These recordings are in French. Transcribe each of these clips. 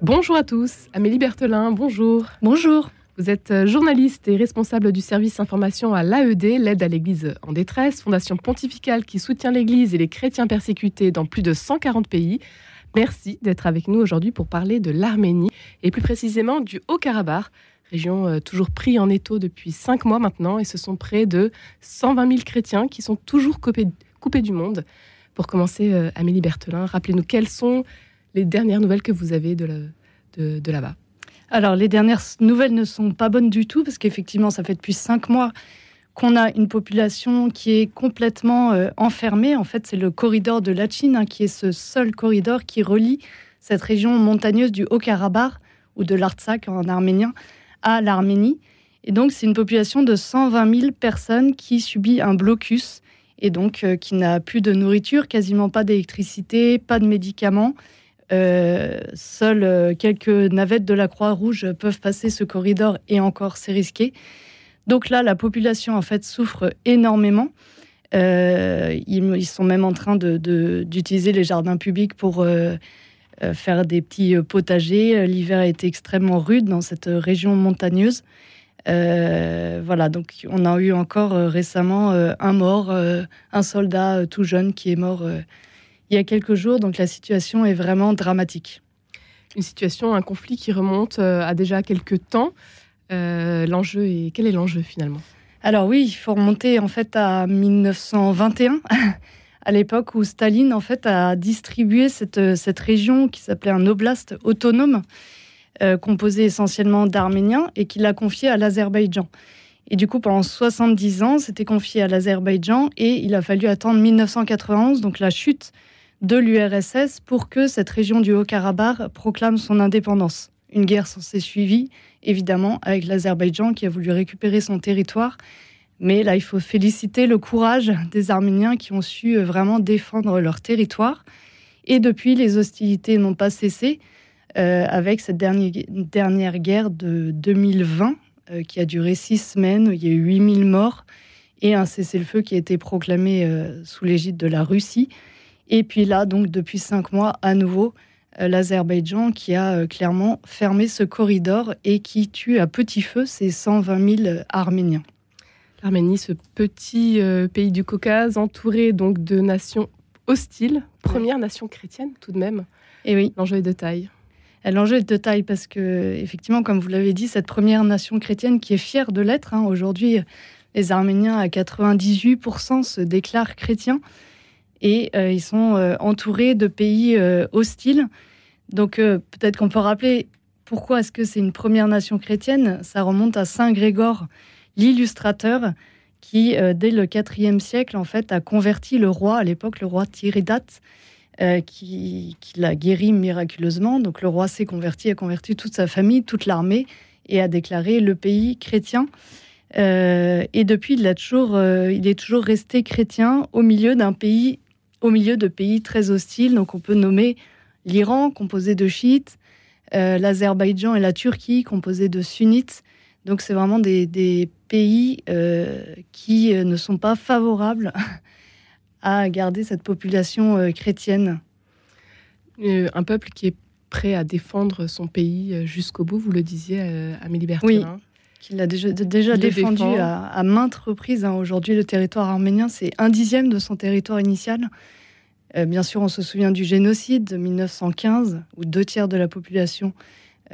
Bonjour à tous, Amélie Berthelin, bonjour. Bonjour. Vous êtes euh, journaliste et responsable du service information à l'AED, l'aide à l'Église en détresse, fondation pontificale qui soutient l'Église et les chrétiens persécutés dans plus de 140 pays. Merci d'être avec nous aujourd'hui pour parler de l'Arménie et plus précisément du Haut-Karabakh, région euh, toujours prise en étau depuis cinq mois maintenant et ce sont près de 120 000 chrétiens qui sont toujours coupés, du monde. Pour commencer, euh, Amélie Berthelin, rappelez-nous quelles sont les dernières nouvelles que vous avez de, de là-bas. Alors, les dernières nouvelles ne sont pas bonnes du tout, parce qu'effectivement, ça fait depuis cinq mois qu'on a une population qui est complètement euh, enfermée. En fait, c'est le corridor de Lachin, hein, qui est ce seul corridor qui relie cette région montagneuse du Haut-Karabakh, ou de l'Artsakh en arménien, à l'Arménie. Et donc, c'est une population de 120 000 personnes qui subit un blocus, et donc euh, qui n'a plus de nourriture, quasiment pas d'électricité, pas de médicaments. Euh, seules euh, quelques navettes de la Croix-Rouge peuvent passer ce corridor et encore c'est risqué. Donc là, la population en fait souffre énormément. Euh, ils, sont même en train d'utiliser les jardins publics pour faire des petits potagers. L'hiver a été extrêmement rude dans cette région montagneuse. voilà, donc on a eu encore récemment un mort, un soldat tout jeune qui est mort il y a quelques jours, donc la situation est vraiment dramatique. Une situation, un conflit qui remonte euh, à déjà quelques temps. Euh, l'enjeu est quel est l'enjeu finalement? Alors oui, il faut remonter en fait à 1921, à l'époque où Staline en fait a distribué cette, cette région qui s'appelait un oblast autonome, euh, composé essentiellement d'Arméniens, et qu'il a confié à l'Azerbaïdjan. Et du coup, pendant 70 ans, c'était confié à l'Azerbaïdjan et il a fallu attendre 1991, donc la chute de l'URSS pour que cette région du Haut-Karabakh proclame son indépendance. Une guerre s'est suivie, évidemment, avec l'Azerbaïdjan qui a voulu récupérer son territoire. Mais là, il faut féliciter le courage des Arméniens qui ont su euh, vraiment défendre leur territoire. Et depuis, les hostilités n'ont pas cessé, euh, avec cette dernière, guerre de 2020 euh, qui a duré six semaines, il y a eu 8000 morts, et un cessez-le-feu qui a été proclamé sous l'égide de la Russie. Et puis là, donc depuis cinq mois, à nouveau, euh, l'Azerbaïdjan qui a euh, clairement fermé ce corridor et qui tue à petit feu ces 120 000 Arméniens. L'Arménie, ce petit euh, pays du Caucase, entouré donc de nations hostiles, première nation chrétienne tout de même. Et oui. L'enjeu est de taille. L'enjeu est de taille parce que, effectivement, comme vous l'avez dit, cette première nation chrétienne qui est fière de l'être, hein, aujourd'hui, les Arméniens à 98% se déclarent chrétiens et euh, ils sont euh, entourés de pays euh, hostiles. Donc peut-être qu'on peut rappeler pourquoi est-ce que c'est une première nation chrétienne. Ça remonte à Saint Grégor, l'illustrateur, qui dès le IVe siècle en fait a converti le roi à l'époque, le roi Tiridate. qui, qui l'a guéri miraculeusement. Donc le roi s'est converti, a converti toute sa famille, toute l'armée, et a déclaré le pays chrétien. et depuis, il, a toujours, il est toujours resté chrétien au milieu d'un pays au milieu de pays très hostiles. Donc on peut nommer l'Iran, composé de chiites, euh, l'Azerbaïdjan et la Turquie, composés de sunnites. Donc c'est vraiment des, pays euh, qui euh, ne sont pas favorables à garder cette population chrétienne. un peuple qui est prêt à défendre son pays jusqu'au bout, vous le disiez, Amélie Berthelin. Oui qu'il a déjà, déjà défendu à, maintes reprises. Hein. Aujourd'hui, le territoire arménien, c'est un dixième de son territoire initial. Euh, bien sûr, on se souvient du génocide de 1915, où deux tiers de la population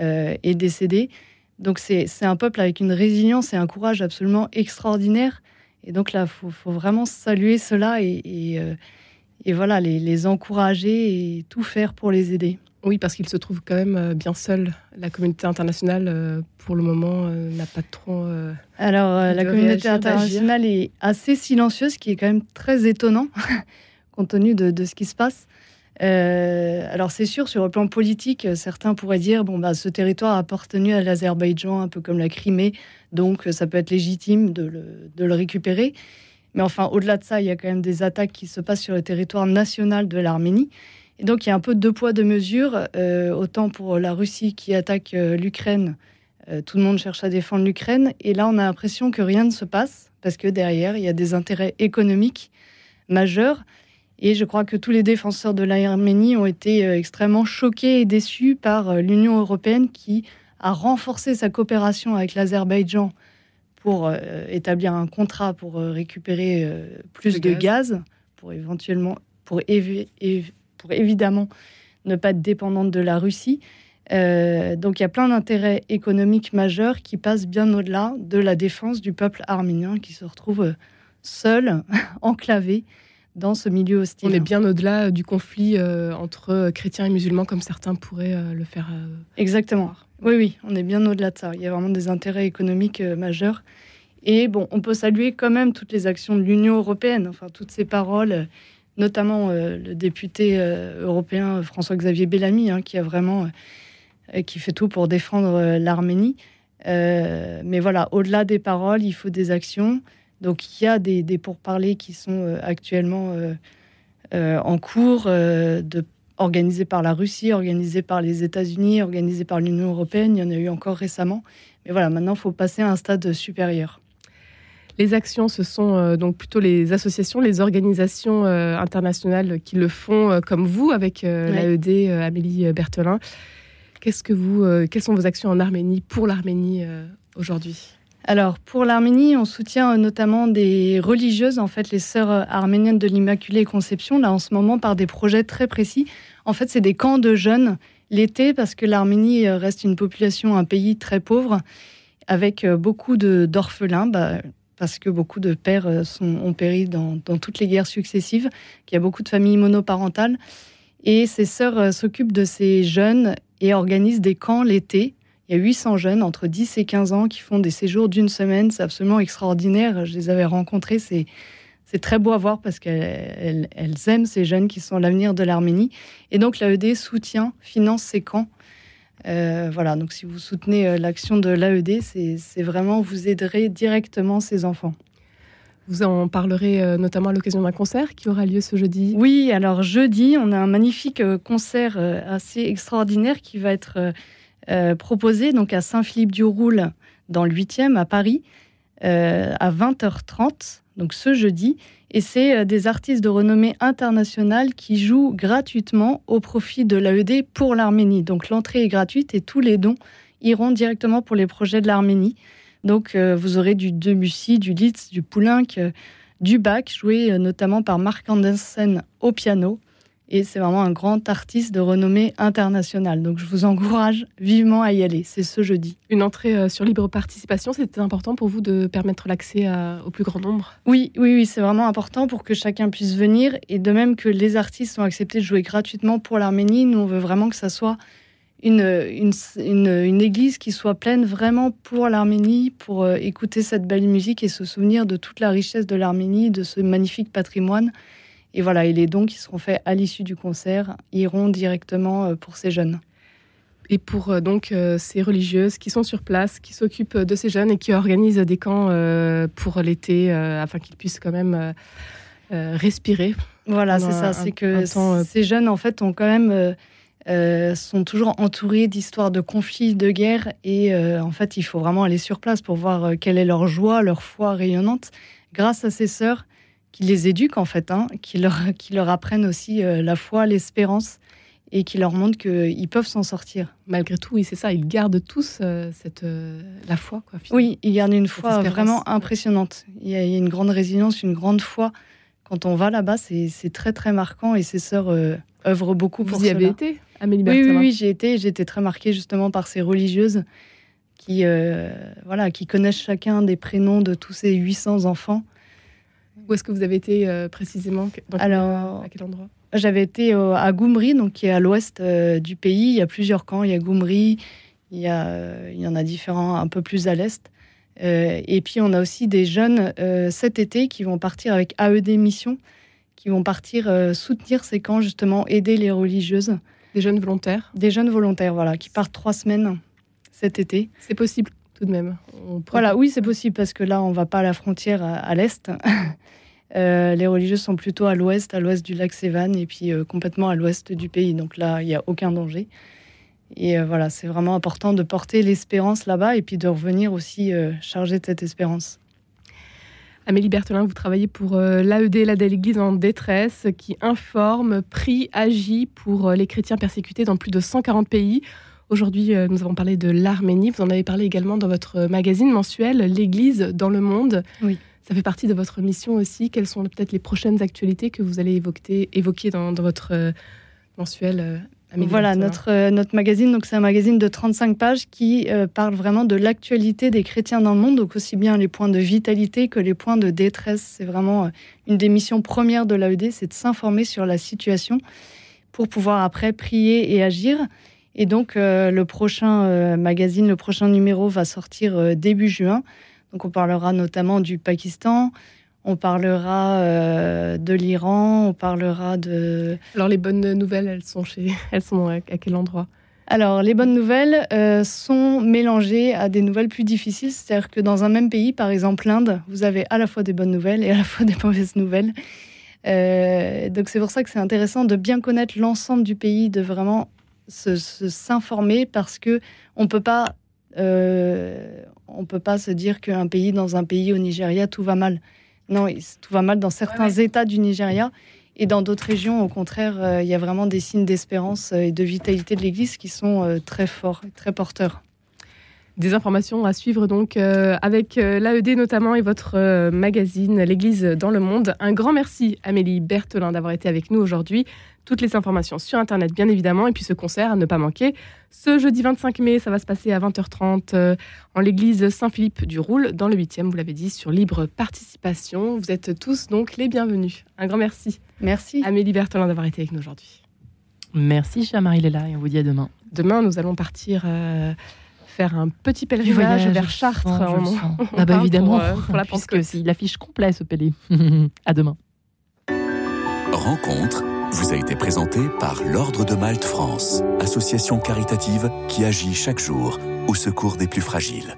euh, est décédée. Donc c'est un peuple avec une résilience et un courage absolument extraordinaire. Et donc là, il faut, vraiment saluer cela et, et, euh, voilà, les, les encourager et tout faire pour les aider. Oui, parce qu'il se trouve quand même euh, bien seul. La communauté internationale, euh, pour le moment, euh, n'a pas trop. Alors, la communauté internationale est assez silencieuse, ce qui est quand même très étonnant, compte tenu de, ce qui se passe. alors, c'est sûr, sur le plan politique, certains pourraient dire bon, bah, ce territoire a appartenu à l'Azerbaïdjan, un peu comme la Crimée, donc ça peut être légitime de le, de le récupérer. Mais enfin, au-delà de ça, il y a quand même des attaques qui se passent sur le territoire national de l'Arménie. Et donc il y a un peu deux poids, deux mesures. Euh, autant pour la Russie qui attaque euh, l'Ukraine, euh, tout le monde cherche à défendre l'Ukraine. Et là, on a l'impression que rien ne se passe parce que derrière, il y a des intérêts économiques majeurs. Et je crois que tous les défenseurs de l'Arménie ont été extrêmement choqués et déçus par l'Union européenne qui a renforcé sa coopération avec l'Azerbaïdjan pour établir un contrat pour récupérer plus de, gaz. pour éventuellement, pour, pour évidemment ne pas être dépendante de la Russie. Euh, donc il y a plein d'intérêts économiques majeurs qui passent bien au-delà de la défense du peuple arménien qui se retrouve euh, seul, enclavé dans ce milieu hostile. On est bien au-delà du conflit euh, entre chrétiens et musulmans comme certains pourraient le faire. Exactement. Oui, oui, on est bien au-delà de ça. Il y a vraiment des intérêts économiques majeurs. Et bon, on peut saluer quand même toutes les actions de l'Union européenne, enfin toutes ces paroles, notamment le député européen François-Xavier Bellamy, hein, qui a vraiment euh, qui fait tout pour défendre euh, l'Arménie. Euh, mais voilà, au-delà des paroles, il faut des actions. Donc il y a des, pourparlers qui sont actuellement en cours, organisés par la Russie, organisés par les États-Unis, organisés par l'Union européenne. Il y en a eu encore récemment. Mais voilà, maintenant, il faut passer à un stade supérieur. Les actions, ce sont donc plutôt les associations, les organisations internationales qui le font, comme vous, avec l'AED, Amélie Berthelin. Qu'est-ce que vous, euh, quelles sont vos actions en Arménie pour l'Arménie euh, aujourd'hui? Alors, pour l'Arménie, on soutient euh, notamment des religieuses, en fait, les sœurs arméniennes de l'Immaculée Conception, là, en ce moment, par des projets très précis. En fait, c'est des camps de jeunes l'été, parce que l'Arménie reste une population, un pays très pauvre, avec beaucoup d'orphelins, bah, parce que beaucoup de pères sont, ont péri dans, toutes les guerres successives, qu'il y a beaucoup de familles monoparentales. Et ces sœurs s'occupent de ces jeunes et organisent des camps l'été. Il y a 800 jeunes entre 10 et 15 ans qui font des séjours d'une semaine. C'est absolument extraordinaire. Je les avais rencontrés. C'est, très beau à voir parce qu'elles elles aiment ces jeunes qui sont l'avenir de l'Arménie. Et donc l'AED soutient, finance ces camps. Euh, voilà, donc si vous soutenez euh, l'action de l'AED, c'est, vraiment, vous aiderez directement ces enfants. Vous en parlerez euh, notamment à l'occasion d'un concert qui aura lieu ce jeudi. Oui, alors jeudi, on a un magnifique concert assez extraordinaire qui va être proposé donc à Saint-Philippe-du-Roule dans le 8e à Paris à 20h30, donc ce jeudi. Et c'est des artistes de renommée internationale qui jouent gratuitement au profit de l'AED pour l'Arménie. Donc l'entrée est gratuite et tous les dons iront directement pour les projets de l'Arménie. Donc euh, vous aurez du Debussy, du Liszt, du Poulenc, euh, du Bach, joué euh, notamment par Mark Andersen au piano. Et c'est vraiment un grand artiste de renommée internationale. Donc je vous encourage vivement à y aller. C'est ce jeudi. Une entrée sur libre participation, c'était important pour vous de permettre l'accès au plus grand nombre? Oui, oui, oui, c'est vraiment important pour que chacun puisse venir. Et de même que les artistes ont accepté de jouer gratuitement pour l'Arménie, nous on veut vraiment que ça soit une, une, église qui soit pleine vraiment pour l'Arménie, pour euh, écouter cette belle musique et se souvenir de toute la richesse de l'Arménie, de ce magnifique patrimoine. Et voilà, et les dons qui seront faits à l'issue du concert iront directement euh, pour ces jeunes. Et pour euh, donc ces religieuses qui sont sur place, qui s'occupent de ces jeunes et qui organisent des camps pour l'été afin qu'ils puissent quand même respirer. Voilà, c'est ça. C'est que ces jeunes, en fait, ont quand même euh, sont toujours entourés d'histoires de conflits, de guerres. Et euh, en fait, il faut vraiment aller sur place pour voir euh, quelle est leur joie, leur foi rayonnante, grâce à ces sœurs qui les éduquent, en fait, hein, qui, leur, qui leur apprennent aussi la foi, l'espérance et qui leur montrent qu'ils peuvent s'en sortir. Malgré tout, oui, c'est ça, ils gardent tous cette, la foi. Quoi, oui, ils gardent une foi vraiment impressionnante. Il y, a, une grande résilience, une grande foi. Quand on va là-bas, c'est très, très marquant et ces sœurs œuvrent beaucoup pour Vous y avez été oui, oui, oui j'y étais. J'ai été très marquée justement par ces religieuses qui, euh, voilà, qui connaissent chacun des prénoms de tous ces 800 enfants. Où est-ce que vous avez été euh, précisément? Alors, À quel endroit? J'avais été à Goumri, donc qui est à l'ouest euh, du pays. Il y a plusieurs camps. Il y a Goumri, il y, a, il y en a différents un peu plus à l'est. et puis on a aussi des jeunes cet été qui vont partir avec AED Mission, qui vont partir soutenir ces camps, justement, aider les religieuses. Des jeunes volontaires? Des jeunes volontaires, voilà, qui partent trois semaines cet été. C'est possible? Tout de même. Voilà, oui, c'est possible parce que là, on va pas à la frontière à, l'est. Euh, les religieux sont plutôt à l'ouest, à l'ouest du lac Sévan et puis euh, complètement à l'ouest du pays. Donc là, il n'y a aucun danger. Et euh, voilà, c'est vraiment important de porter l'espérance là-bas et puis de revenir aussi chargé de cette espérance. Amélie Berthelin, vous travaillez pour l'AED, l'AED l'Église en détresse, qui informe, prie, agit pour les chrétiens persécutés dans plus de 140 pays. Aujourd'hui, euh, nous avons parlé de l'Arménie. Vous en avez parlé également dans votre magazine mensuel, L'Église dans le monde. Oui. Ça fait partie de votre mission aussi. Quelles sont peut-être les prochaines actualités que vous allez évoquer, évoquer dans, dans votre mensuel voilà, notre, euh, notre magazine, donc c'est un magazine de 35 pages qui euh, parle vraiment de l'actualité des chrétiens dans le monde, donc aussi bien les points de vitalité que les points de détresse. C'est vraiment euh, une des missions premières de l'AED, c'est de s'informer sur la situation pour pouvoir après prier et agir. Et donc le prochain magazine, le prochain numéro va sortir début juin. Donc on parlera notamment du Pakistan, on parlera euh, de l'Iran, on parlera de. Alors les bonnes nouvelles, elles sont chez, elles sont à quel endroit? Alors, les bonnes nouvelles euh, sont mélangées à des nouvelles plus difficiles. C'est-à-dire que dans un même pays, par exemple l'Inde, vous avez à la fois des bonnes nouvelles et à la fois des mauvaises nouvelles. Euh, donc, c'est pour ça que c'est intéressant de bien connaître l'ensemble du pays, de vraiment s'informer parce que on peut pas, on peut pas se dire qu'un pays dans un pays au Nigeria tout va mal. Non, tout va mal dans certains États du Nigeria. Et dans d'autres régions, au contraire, euh, il y a vraiment des signes d'espérance euh, et de vitalité de l'Église qui sont euh, très forts, très porteurs. Des informations à suivre donc avec l'AED notamment et votre magazine L'Église dans le monde. Un grand merci Amélie Berthelin d'avoir été avec nous aujourd'hui. Toutes les informations sur Internet, bien évidemment, et puis ce concert à ne pas manquer. Ce jeudi 25 mai, ça va se passer à 20h30 euh, en l'église Saint-Philippe du Roule, dans le 8e, vous l'avez dit, sur libre participation. Vous êtes tous donc les bienvenus. Un grand merci. Merci. Amélie Berthelin d'avoir été avec nous aujourd'hui. Merci, chère Marie-Léla, et on vous dit à demain. Demain, nous allons partir. Euh, faire un petit pèlerinage vers Chartres. ah bah évidemment, pour, euh, pour la Puisque c'est l'affiche complet ce pélé. à demain. Rencontre vous a été présenté par l'Ordre de Malte France, association caritative qui agit chaque jour au secours des plus fragiles.